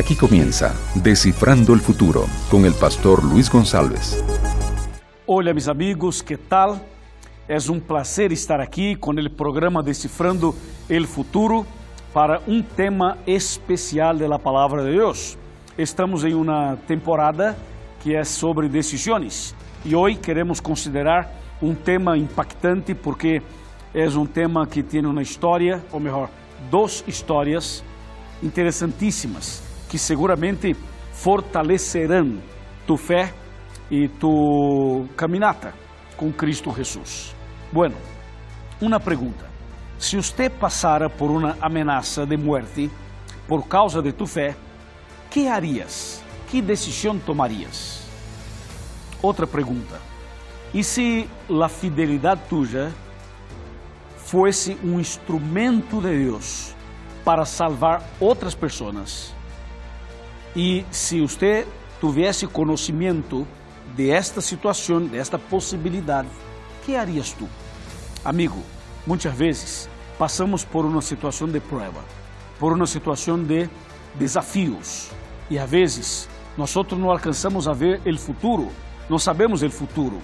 Aquí comienza Descifrando el Futuro con el pastor Luis González. Hola mis amigos, ¿qué tal? Es un placer estar aquí con el programa Descifrando el Futuro para um tema especial da palavra de Deus. Estamos em uma temporada que é sobre decisões e hoje queremos considerar um tema impactante porque é um tema que tem uma história, ou melhor, duas histórias interessantíssimas que seguramente fortalecerão tu fé e tu caminata com Cristo Jesus. Bueno, uma pergunta. Se você passara por uma ameaça de morte por causa de tu fé, que harias? Que decisão tomarias? Outra pergunta. E se a fidelidade tuya fosse um instrumento de Deus para salvar outras pessoas? E se você tivesse conhecimento de esta situação, de esta que harias tu? Amigo, muitas vezes passamos por uma situação de prova, por uma situação de desafios e às vezes nós não alcançamos a ver o futuro, não sabemos o futuro,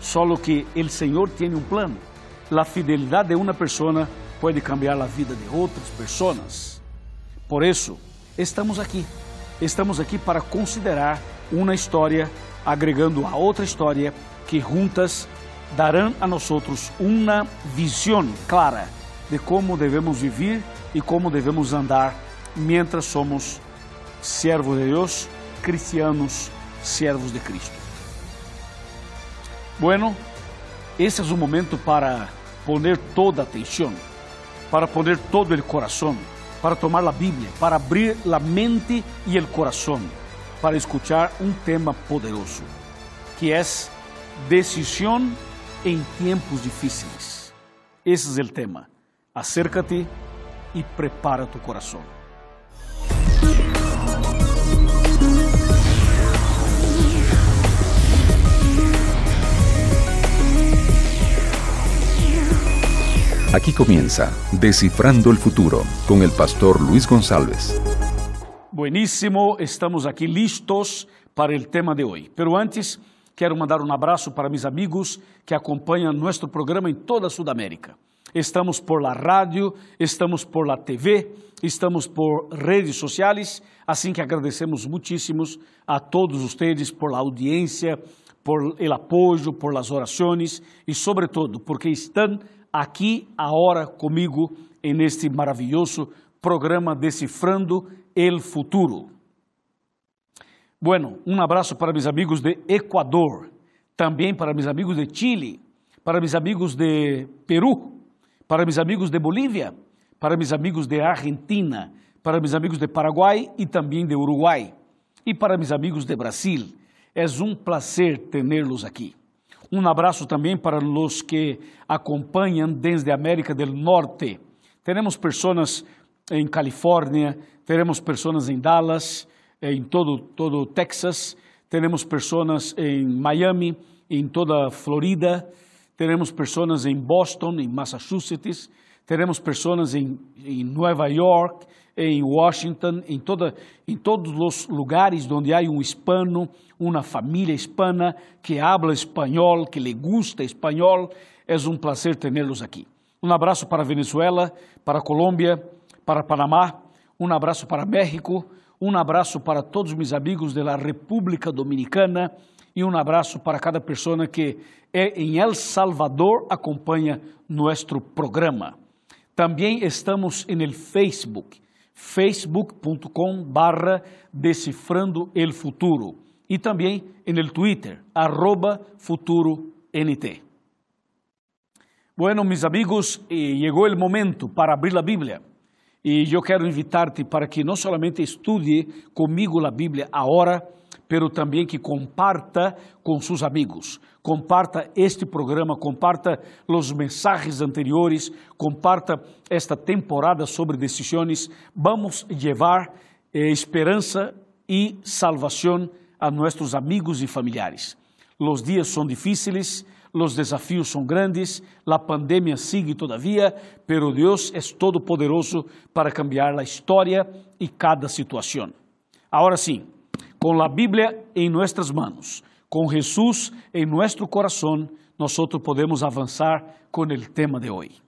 só que o Senhor tem um plano. A fidelidade de uma pessoa pode cambiar a vida de outras pessoas. Por isso, estamos aqui. Estamos aqui para considerar uma história agregando a outra história que juntas darão a nós uma visão clara de como devemos viver e como devemos andar mientras somos servos de Deus, cristianos, servos de Cristo. Bueno, esse é o momento para poner toda a atenção, para poner todo o coração, para tomar a Bíblia, para abrir a mente e o coração, para escuchar um tema poderoso, que é decisão em tempos difíceis. Esse é o tema. Acércate e prepara tu coração. Aquí comienza Descifrando el Futuro con el pastor Luis González. Buenísimo, estamos aqui listos para o tema de hoje. Pero antes, quero mandar um abraço para meus amigos que acompanham nosso programa em toda a Sudamérica. Estamos por la rádio, estamos por la TV, estamos por redes sociais, assim que agradecemos muitíssimos a todos ustedes por la audiência, por el apoio, por las orações e, sobretudo, porque estão aqui agora comigo neste maravilhoso programa Decifrando el Futuro. Bueno, um abraço para meus amigos de Equador, também para meus amigos de Chile, para meus amigos de Peru, para meus amigos de Bolívia, para meus amigos de Argentina, para meus amigos de Paraguai e também de Uruguai, e para meus amigos de Brasil. É um prazer tê-los aqui. Um abraço também para os que acompanham desde América do Norte. Temos pessoas em Califórnia, temos pessoas em Dallas, em todo todo Texas, temos pessoas em Miami, em toda Florida, temos pessoas em Boston, em Massachusetts, teremos pessoas em, em Nova York, em Washington, em, toda, em todos os lugares onde há um hispano, uma família hispana que habla espanhol, que le gusta espanhol. É um prazer tê-los aqui. Um abraço para Venezuela, para Colômbia, para Panamá, um abraço para México, um abraço para todos meus amigos da República Dominicana e um abraço para cada pessoa que é em El Salvador acompanha nosso programa. Também estamos no Facebook facebook.com barra Decifrando el Futuro e também no Twitter, arroba FuturoNT. Bueno, mis amigos, eh, llegó el momento para abrir la Biblia. E eu quero invitar-te para que não somente estude comigo a Bíblia agora, pero também que comparta com seus amigos. Comparta este programa, comparta os mensagens anteriores, comparta esta temporada sobre decisões. Vamos levar eh, esperança e salvação a nossos amigos e familiares. Os dias são difíceis, os desafios são grandes, a pandemia sigue todavia, pero é todo poderoso para cambiar a história e cada situação. Ahora sí, con la Biblia en nuestras manos, con Jesús en nuestro corazón, nosotros podemos avanzar con el tema de hoy.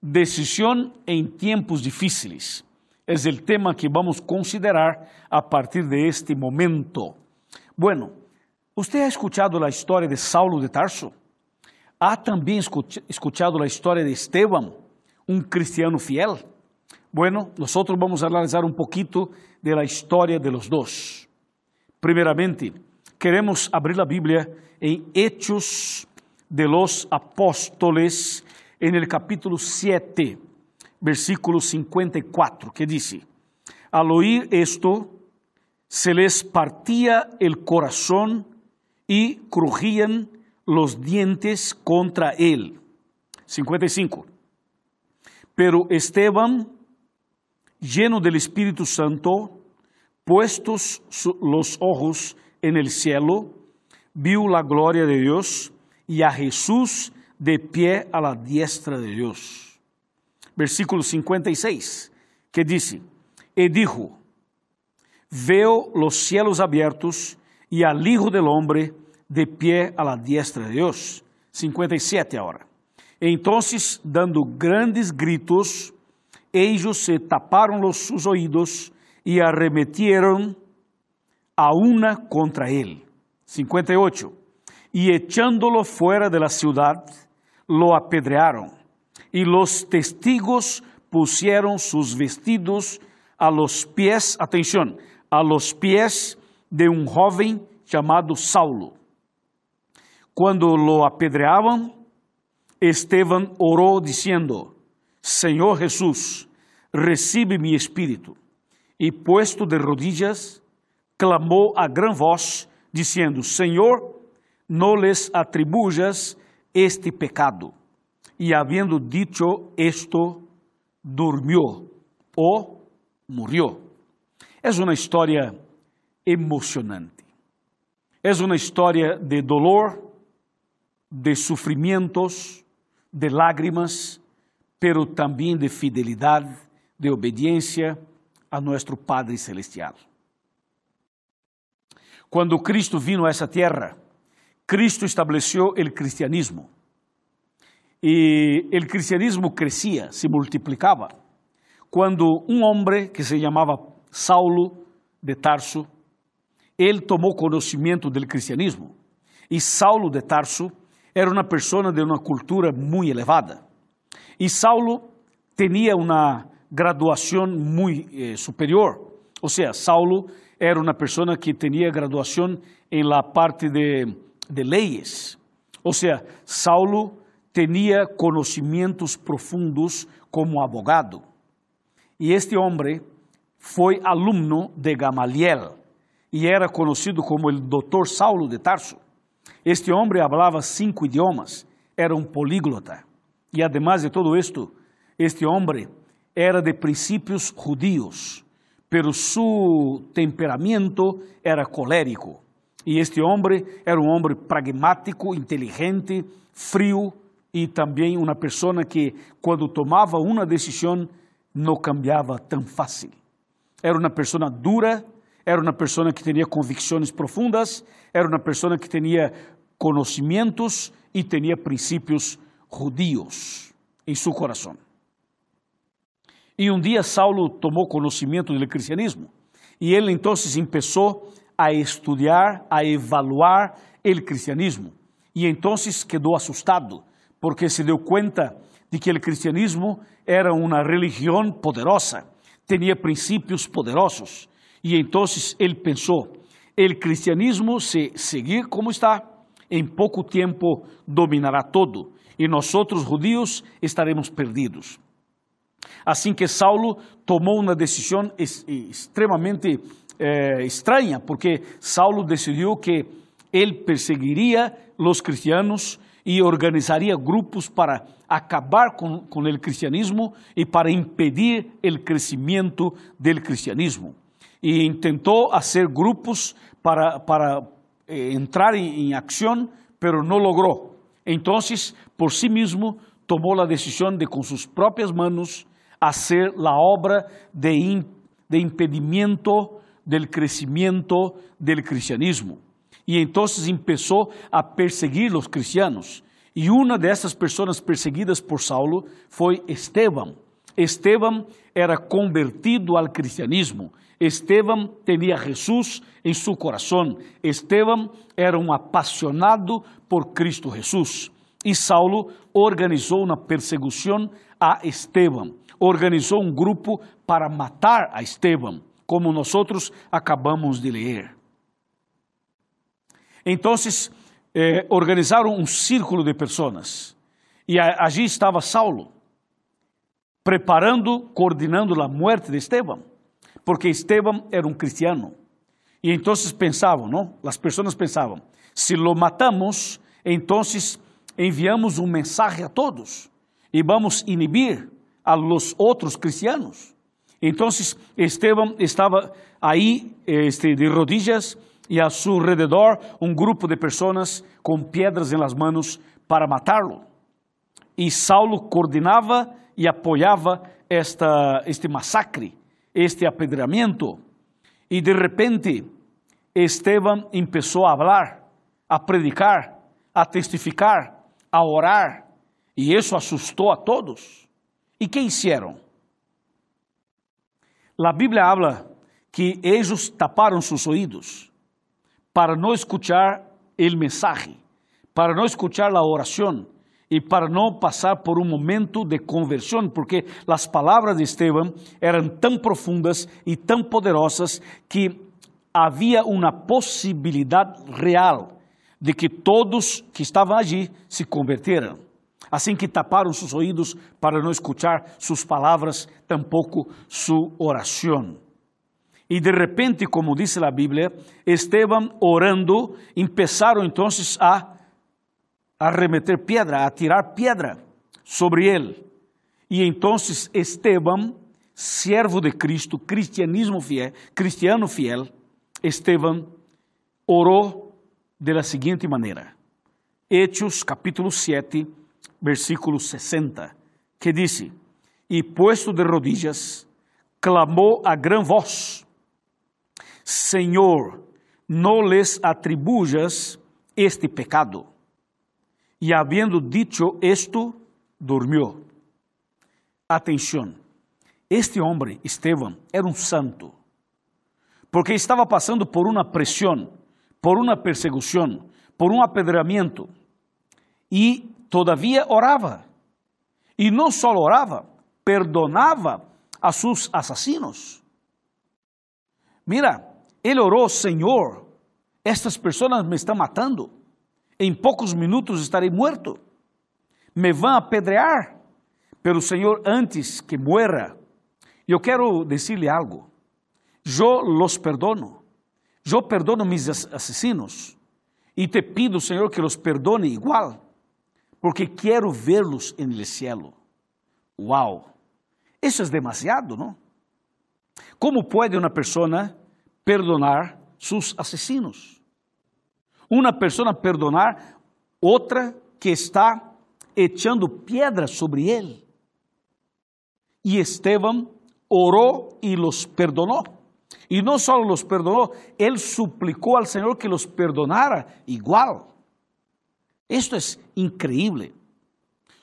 Decisión en tiempos difíciles es el tema que vamos a considerar a partir de este momento. Bueno, ¿usted ha escuchado la historia de Saulo de Tarso? ¿Ha también escuchado la historia de Esteban, un cristiano fiel? Bueno, nosotros vamos a analizar un poquito de la historia de los dos. Primeramente, queremos abrir la Biblia en Hechos de los Apóstoles, en el capítulo 7, versículo 54, que dice, al oír esto, se les partía el corazón y crujían los dientes contra él. 55. Pero Esteban, lleno del Espíritu Santo, puestos los ojos en el cielo, vio la gloria de Dios y a Jesús de pie a la diestra de Dios. Versículo 56, que dice, y dijo, veo los cielos abiertos y al Hijo del Hombre de pie a la diestra de Dios. 57 ahora. Entonces, dando grandes gritos, ellos se taparon los, sus oídos y arremetieron a una contra él. 58. Y echándolo fuera de la ciudad, lo apedrearon. Y los testigos pusieron sus vestidos a los pies, atención, a los pies de un joven llamado Saulo. Cuando lo apedreaban, Esteban oró diciendo, Señor Jesús, recibe mi espíritu. Y puesto de rodillas, clamó a gran voz, diciendo, Señor, no les atribuyas este pecado. Y habiendo dicho esto, durmió o murió. Es una historia emocionante. Es una historia de dolor, de sufrimientos, de lágrimas, pero también de fidelidad, de obediencia a nuestro Padre Celestial. Cuando Cristo vino a esa tierra, Cristo estableció el cristianismo. Y el cristianismo crecía, se multiplicaba. Cuando un hombre que se llamaba Saulo de Tarso, él tomó conocimiento del cristianismo. Y Saulo de Tarso era una persona de una cultura muy elevada. Y Saulo tenía una graduación muy eh, superior. O sea, Saulo era una persona que tenía graduación en la parte de, de leyes. O sea, Saulo tenía conocimientos profundos como abogado. Y este hombre fue alumno de Gamaliel y era conocido como el doctor Saulo de Tarso. Este hombre hablaba cinco idiomas, era un políglota. Y además de todo esto, este hombre era de principios judíos pero su temperamento era colérico. Y este hombre era un hombre pragmático, inteligente, frío y también una persona que cuando tomaba una decisión no cambiaba tan fácil. Era una persona dura, era una persona que tenía convicciones profundas, era una persona que tenía conocimientos y tenía principios judíos en su corazón. Y un día Saulo tomó conocimiento del cristianismo y él entonces empezó a estudiar, a evaluar el cristianismo. Y entonces quedó asustado porque se dio cuenta de que el cristianismo era una religión poderosa, tenía principios poderosos. Y entonces él pensó, el cristianismo, si seguir como está, en poco tiempo dominará todo y nosotros judíos estaremos perdidos. Assim que Saulo tomou uma decisão extremamente eh, estranha, porque Saulo decidiu que ele perseguiria os cristianos e organizaria grupos para acabar com, com o cristianismo e para impedir o crescimento do cristianismo. E tentou fazer grupos para, para eh, entrar em, em ação, pero não logrou. Então, por si mesmo, tomou a decisão de, com suas próprias manos, hacer la obra de, in, de impedimento del crecimiento del cristianismo. Y entonces empezó a perseguir los cristianos. Y una de esas personas perseguidas por Saulo foi Esteban. Esteban era convertido al cristianismo. Esteban tinha Jesus em seu coração. Esteban era um apaixonado por Cristo Jesus. E Saulo organizou uma perseguição a Esteban. Organizou um grupo para matar a Esteban, como nós acabamos de ler. Então, eh, organizaram um círculo de pessoas. E allí estava Saulo, preparando, coordenando a morte de Esteban, porque Esteban era um cristiano. E então pensavam, não? As pessoas pensavam: se lo matamos, então enviamos um mensagem a todos e vamos inibir a los outros cristianos. Então Esteban estava aí este, de rodillas e a seu redor um grupo de pessoas com pedras em las manos para matá-lo. E Saulo coordenava e apoiava esta, este massacre, este apedreamento. E de repente, Esteban começou a falar, a predicar, a testificar, a orar, e isso assustou a todos. E que fizeram? A Bíblia habla que eles taparam seus ouvidos para não escuchar o mensaje, para não escuchar a oração e para não passar por um momento de conversão, porque as palavras de Esteban eram tão profundas e tão poderosas que havia uma possibilidade real de que todos que estavam allí se converteram. Assim que taparam seus ouvidos para não escuchar suas palavras, tampouco sua oração. E de repente, como diz a Bíblia, Esteban orando, começaram então a arremeter pedra, a tirar pedra sobre ele. E então Esteban, servo de Cristo, cristianismo fiel, cristiano fiel, Esteban orou de la seguinte maneira. Hechos capítulo 7, versículo 60, que diz: E puesto de rodillas, clamou a gran voz, Senhor, não les atribuyas este pecado. E havendo dicho esto, dormiu. Atenção, este homem, Esteban, era um santo, porque estava passando por uma pressão, por uma perseguição, por um apedreamento, e todavia orava. E não só orava, perdonava a seus assassinos. Mira, ele orou, Senhor, estas pessoas me estão matando. Em poucos minutos estarei morto. Me vão apedrear. Pero Senhor, antes que muera, eu quero dizer-lhe algo. Eu los perdono. Eu perdono mis assassinos. E te pido, Senhor, que los perdone igual. Porque quero vê-los en el cielo. Uau! Isso é demasiado, não? Como pode uma pessoa perdonar seus assassinos. Uma pessoa perdonar outra que está echando pedras sobre ele. E Esteban orou e los perdonou. E não só los perdonou, ele suplicou ao Senhor que los perdonara igual. Isto é increíble.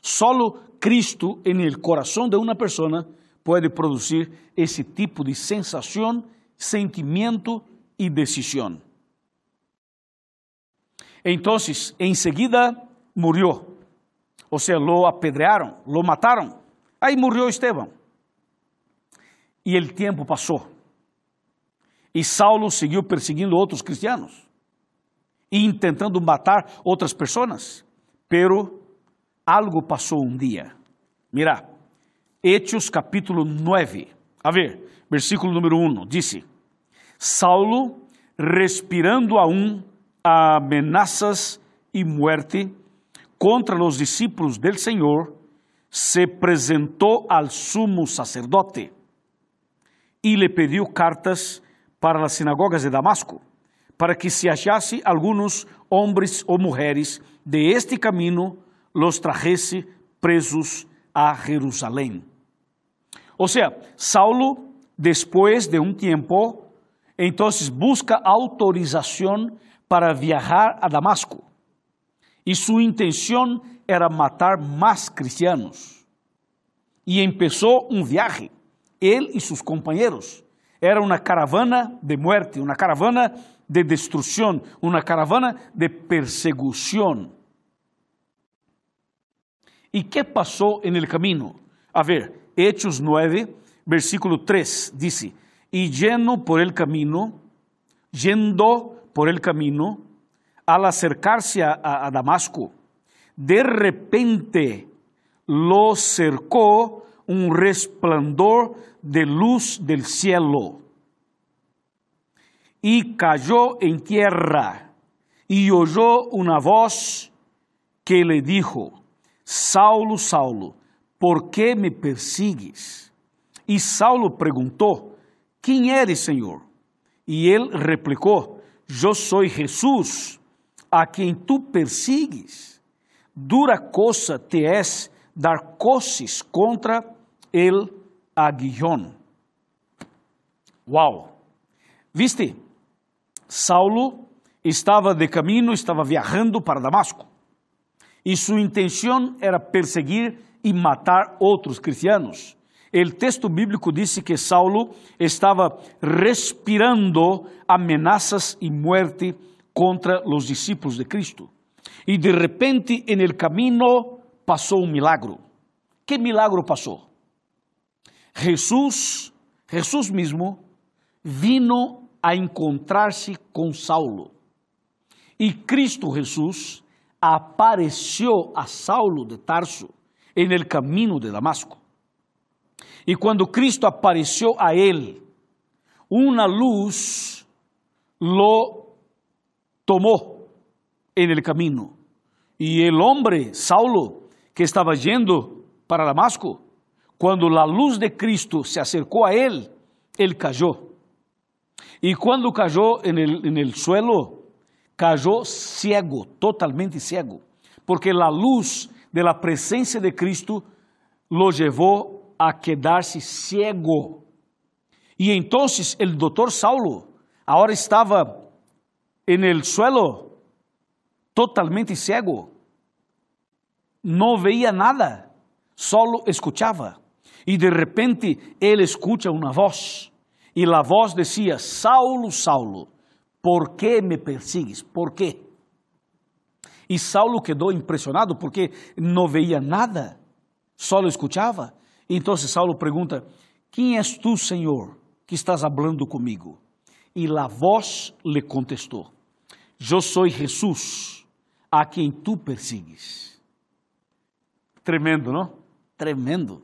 Solo Cristo en el corazón de una persona puede producir esse tipo de sensação sentimento e decisão. Então, enseguida murió, ou seja, lo apedrearam, lo mataram. Aí murió Esteban. E o tempo passou. E Saulo seguiu perseguindo outros cristianos e tentando matar outras pessoas. Pero algo passou um dia. Mira, Hechos capítulo 9. A ver, versículo número 1, disse: Saulo, respirando aún amenazas e muerte contra os discípulos del Senhor, se apresentou al sumo sacerdote e lhe pediu cartas para as sinagogas de Damasco, para que se achasse alguns homens ou mulheres de este caminho, los trajese presos a Jerusalém. O sea, Saulo, después de un tiempo, entonces busca autorización para viajar a Damasco. Y su intención era matar más cristianos. Y empezó un viaje, él y sus compañeros. Era una caravana de muerte, una caravana de destrucción, una caravana de persecución. ¿Y qué pasó en el camino? A ver, Hechos 9, versículo 3 dice, y lleno por el camino, yendo por el camino, al acercarse a, Damasco, de repente lo cercó un resplandor de luz del cielo y cayó en tierra y oyó una voz que le dijo, Saulo, Saulo, ¿por qué me persigues? Y Saulo preguntó, ¿quién eres, Señor? Y él replicó, yo soy Jesús, a quien tú persigues. Dura cosa te es dar coces contra el aguijón. Wow. ¿Viste? Saulo estava de caminho, estava viajando para Damasco. E sua intenção era perseguir e matar outros cristianos. O texto bíblico disse que Saulo estava respirando ameaças e muerte contra os discípulos de Cristo. E de repente, en el camino, passou um milagro. Que milagro passou? Jesus, Jesus mesmo, vino a encontrar-se com Saulo. E Cristo Jesus apareceu a Saulo de Tarso en el caminho de Damasco. E quando Cristo apareceu a ele, uma luz lo tomou en el camino. E el hombre, Saulo, que estava yendo para Damasco, quando a luz de Cristo se acercou a ele, ele cayó. Y cuando cayó en el, en el suelo, cayó ciego, totalmente ciego, porque la luz de la presencia de Cristo lo llevó a quedarse ciego. Y entonces el doctor Saulo ahora estaba en el suelo totalmente ciego. No veía nada, solo escuchaba. Y de repente él escucha una voz e a voz decía, Saulo, Saulo, ¿por que me persigues? ¿Por qué? E Saulo quedou impressionado porque não veia nada, só escuchava. Então Saulo pergunta: Quem és tu, Senhor, que estás hablando comigo? E a voz lhe contestou: Eu sou Jesus, a quem tu persigues. Tremendo, não? Tremendo.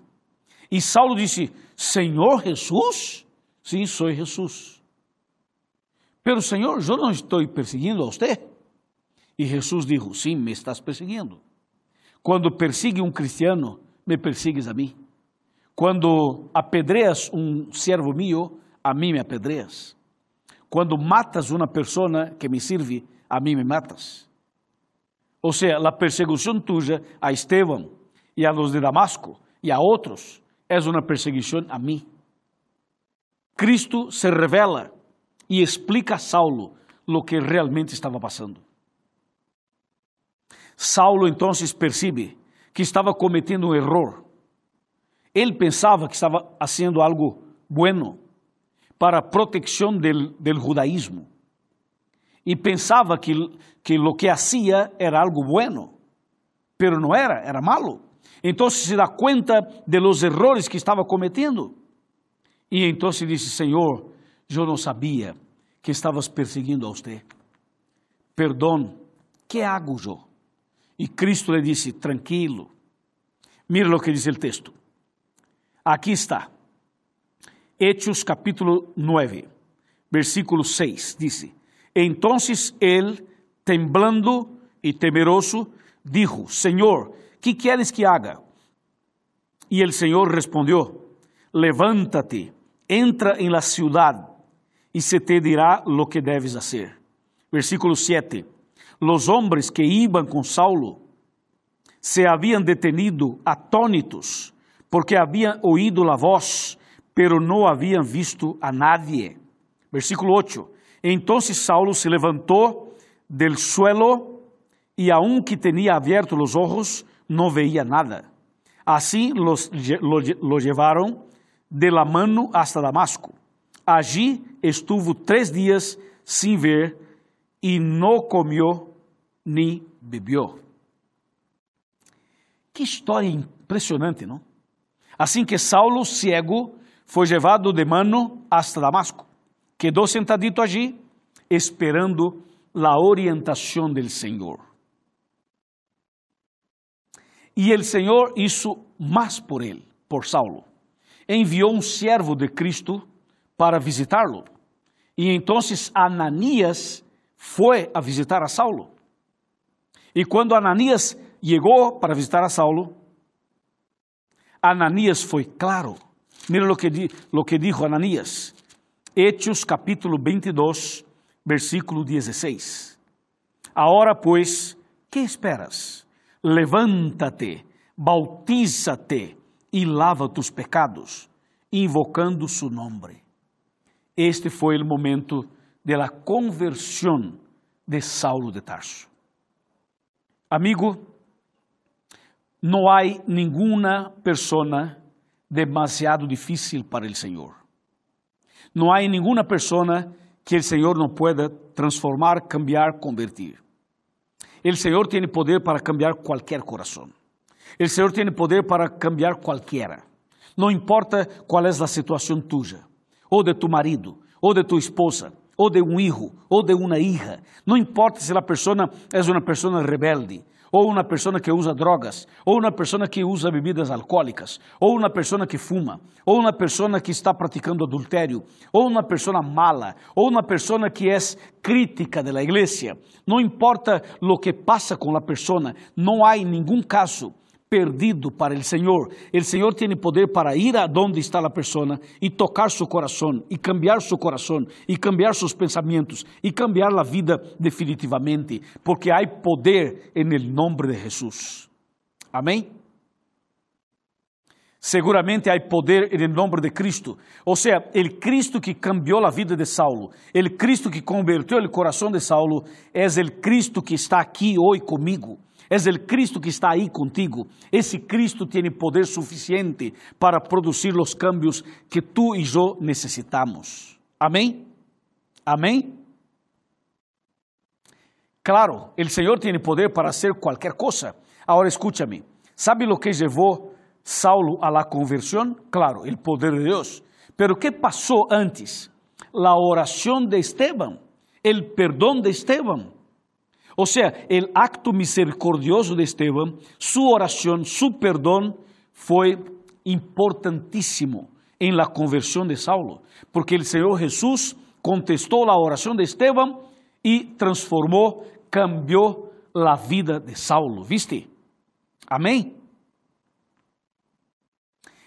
E Saulo disse: Senhor Jesus? Sim, sou Jesus. Pero Senhor, eu não estou perseguindo a você. E Jesus disse: Sim, me estás perseguindo. Quando persigue um cristiano, me persigues a mim. Quando apedreas um servo mío, a mim me apedreas. Quando matas uma pessoa que me sirve, a mim me matas. Ou seja, a perseguição tuya a Esteban e a los de Damasco e a outros é uma perseguição a mim. Cristo se revela e explica a Saulo lo que realmente estava passando. Saulo então percebe que estava cometendo um erro. Ele pensava que estava fazendo algo bueno para proteção del, del judaísmo e pensava que, que lo que hacía era algo bueno, pero não era, era malo. Então se dá conta de los errores que estava cometendo. E então disse: Senhor, eu não sabia que estavas perseguindo a você. Perdão, que hago eu? E Cristo lhe disse: Tranquilo. Mira o que diz o texto. Aqui está. Hechos capítulo 9, versículo 6, dice, Entonces él, temblando y temeroso, dijo, Señor, ¿qué quieres que haga? Y el Señor respondió, levántate entra em la ciudad e se te dirá lo que debes hacer. Versículo 7. Los hombres que iban con Saulo se habían detenido atónitos porque habían oído la voz, pero no habían visto a nadie. Versículo 8. Entonces Saulo se levantó del suelo y aunque tenía abiertos los ojos, no veía nada. Así los, lo, lo llevaron de la mano hasta Damasco. Allí estuvo tres días sin ver y no comió ni bebió. Que história impressionante, não? Assim que Saulo, cego, foi levado de mano hasta Damasco. Quedou sentadito allí, esperando a orientação del Senhor. E o Senhor hizo mais por ele, por Saulo. Enviou um servo de Cristo para visitá-lo. E então Ananias foi a visitar a Saulo. E quando Ananias chegou para visitar a Saulo, Ananias foi claro. Mira lo que, lo que dijo Ananias. Hechos capítulo 22, versículo 16. Ahora pues, ¿qué esperas? Levántate, bautízate y lava tus pecados, invocando su nombre. Este foi o momento de la conversión de Saulo de Tarso. Amigo, não há nenhuma persona demasiado difícil para o Senhor. Não há nenhuma persona que o Senhor não pueda transformar, cambiar, convertir. O Senhor tem poder para cambiar qualquer coração. O Senhor tem poder para cambiar qualquer. Não importa qual é a situação tuya, ou de tu marido, ou de tu esposa, ou de um hijo, ou de uma hija. Não importa se a pessoa é uma pessoa rebelde, ou uma pessoa que usa drogas, ou uma pessoa que usa bebidas alcoólicas, ou uma pessoa que fuma, ou uma pessoa que está praticando adultério, ou uma pessoa mala, ou uma pessoa que é crítica da igreja. Não importa o que passa com a pessoa, não há nenhum caso perdido para o Senhor. O Senhor tem poder para ir a está a pessoa e tocar seu coração, e cambiar seu coração, e cambiar seus pensamentos, e cambiar a vida definitivamente, porque há poder em nome de Jesus. Amém? Seguramente há poder em nome de Cristo. Ou seja, o Cristo que cambiou a vida de Saulo, o Cristo que converteu o coração de Saulo, é o Cristo que está aqui hoje comigo. Es el Cristo que está ahí contigo. Ese Cristo tiene poder suficiente para producir los cambios que tú y yo necesitamos. Amén. Amén. Claro, el Señor tiene poder para hacer cualquier cosa. Ahora escúchame. ¿Sabe lo que llevó Saulo a la conversión? Claro, el poder de Dios. Pero ¿qué pasó antes? La oración de Esteban, el perdón de Esteban. O sea, el acto misericordioso de Esteban, su oración, su perdón fue importantísimo en la conversión de Saulo, porque el Señor Jesús contestó la oración de Esteban y transformó, cambió la vida de Saulo. ¿Viste? Amén.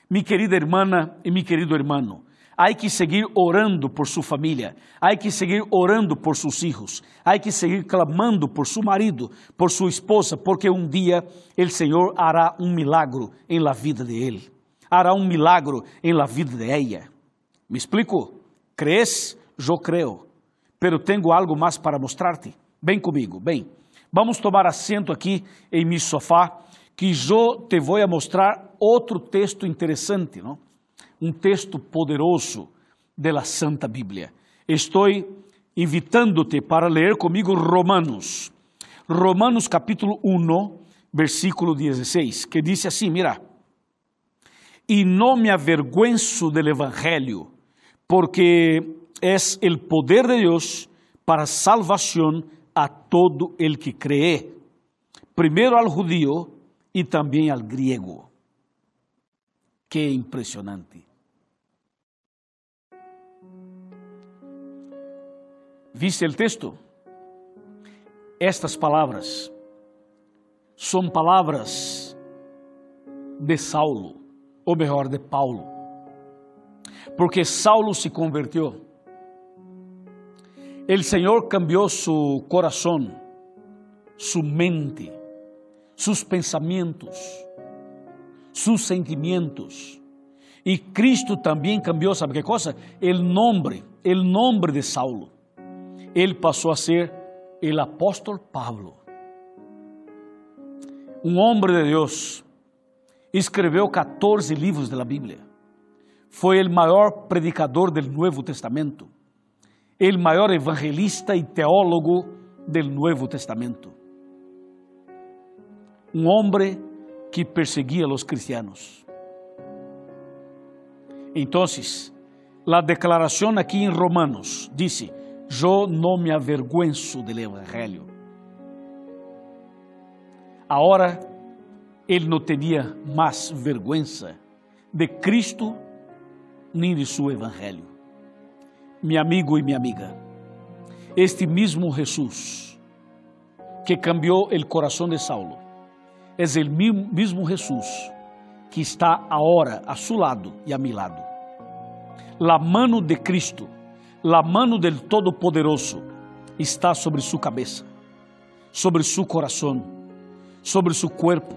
Mi querida hermana y mi querido hermano, Há que seguir orando por sua família, há que seguir orando por seus filhos, há que seguir clamando por seu marido, por sua esposa, porque um dia o Senhor hará um milagro em la vida de ele, hará um milagro em la vida de ella. Me explico? ¿Crees? Eu creio, pero tenho algo mais para mostrar-te. Vem comigo, bem. Vamos tomar assento aqui em meu sofá, que eu te vou mostrar outro texto interessante, não? Um texto poderoso da Santa Bíblia. Estou invitando-te para ler comigo Romanos. Romanos capítulo 1, versículo 16, que diz assim, mira, e não me avergüenzo del evangelho, porque es el poder de Deus para salvação a todo el que cree, primeiro al judío e também al griego. Que impressionante. ¿Viste el texto? Estas palavras são palavras de Saulo, ou melhor, de Paulo. Porque Saulo se converteu. El Senhor cambiou su coração, su mente, sus pensamientos, sus sentimientos. Y Cristo también cambió, ¿sabe qué cosa? El nombre, el nombre de Saulo. Él pasó a ser el apóstol Pablo. Um homem de Deus, escreveu 14 livros da Bíblia. Foi o maior predicador do Novo Testamento, o maior evangelista e teólogo do Novo Testamento. Um homem que perseguia os cristianos. Então, a declaração aqui em Romanos disse: Eu não me avergüenzo del Evangelho Agora ele não tinha mais vergonha de Cristo nem de seu Evangelho. Meu amigo e minha amiga, este mesmo Jesus que cambiou o coração de Saulo é o mesmo Jesus que está agora a seu lado e a mi lado. La mano de Cristo, la mano del Todo-Poderoso está sobre sua cabeça, sobre seu coração sobre seu corpo,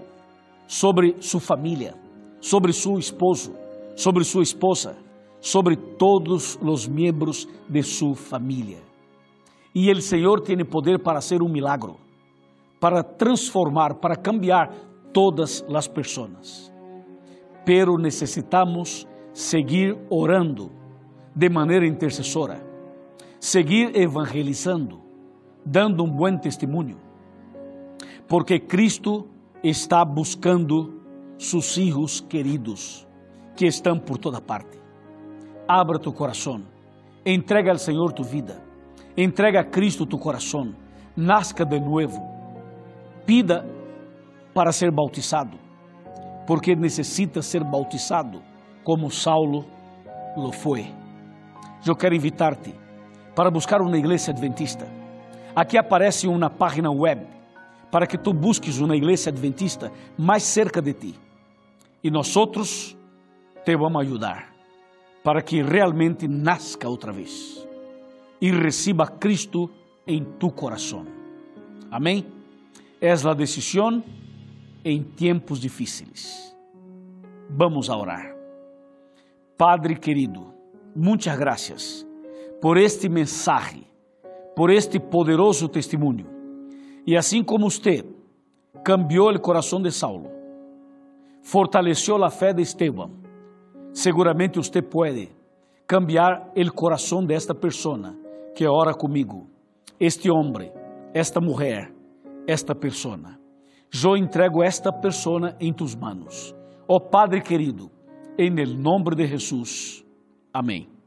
sobre sua família, sobre seu esposo, sobre sua esposa, sobre todos os membros de sua família. E o Senhor tem poder para fazer um milagro, para transformar, para cambiar todas as pessoas. Pero necessitamos seguir orando de maneira intercessora, seguir evangelizando, dando um bom testemunho porque Cristo está buscando seus filhos queridos que estão por toda parte. Abra tu coração, entrega ao Senhor tu vida, entrega a Cristo tu coração, nasca de novo, pida para ser bautizado, porque necessita ser bautizado como Saulo lo foi. Eu quero invitar-te para buscar uma igreja adventista. Aqui aparece uma página web para que tu busques uma igreja adventista mais cerca de ti. E nós outros te vamos ajudar para que realmente nasca outra vez e receba Cristo em tu coração. Amém? É a decisão em tempos difíceis. Vamos a orar. Padre querido, muitas graças por este mensagem, por este poderoso testemunho e assim como você cambiou o coração de Saulo, fortaleceu a fé de Esteban, seguramente você pode cambiar o coração desta pessoa que ora comigo, este homem, esta mulher, esta pessoa. Eu entrego esta pessoa em tus manos. Oh Padre querido, em nome de Jesus. Amém.